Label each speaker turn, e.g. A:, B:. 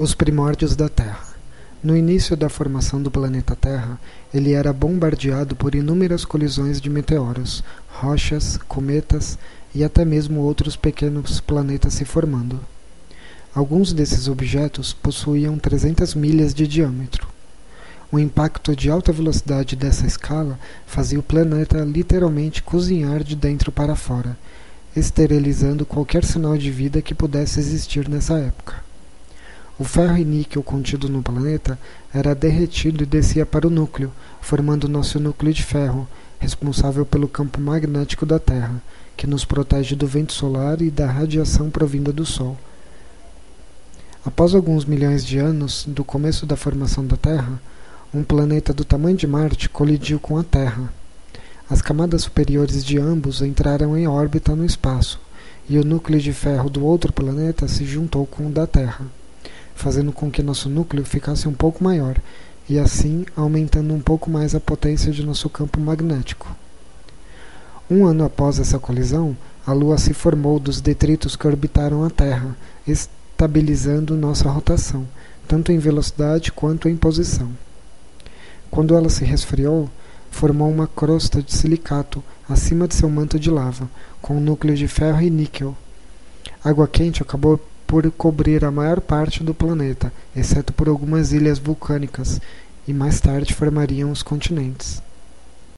A: Os primórdios da Terra. No início da formação do planeta Terra, ele era bombardeado por inúmeras colisões de meteoros, rochas, cometas e até mesmo outros pequenos planetas se formando. Alguns desses objetos possuíam 300 milhas de diâmetro. O impacto de alta velocidade dessa escala fazia o planeta literalmente cozinhar de dentro para fora, esterilizando qualquer sinal de vida que pudesse existir nessa época. O ferro e níquel contido no planeta era derretido e descia para o núcleo, formando nosso núcleo de ferro, responsável pelo campo magnético da Terra, que nos protege do vento solar e da radiação provinda do Sol. Após alguns milhões de anos do começo da formação da Terra, um planeta do tamanho de Marte colidiu com a Terra. As camadas superiores de ambos entraram em órbita no espaço, e o núcleo de ferro do outro planeta se juntou com o da Terra fazendo com que nosso núcleo ficasse um pouco maior e assim aumentando um pouco mais a potência de nosso campo magnético. Um ano após essa colisão, a Lua se formou dos detritos que orbitaram a Terra, estabilizando nossa rotação, tanto em velocidade quanto em posição. Quando ela se resfriou, formou uma crosta de silicato acima de seu manto de lava, com um núcleo de ferro e níquel. Água quente acabou por cobrir a maior parte do planeta, exceto por algumas ilhas vulcânicas, e mais tarde formariam os continentes.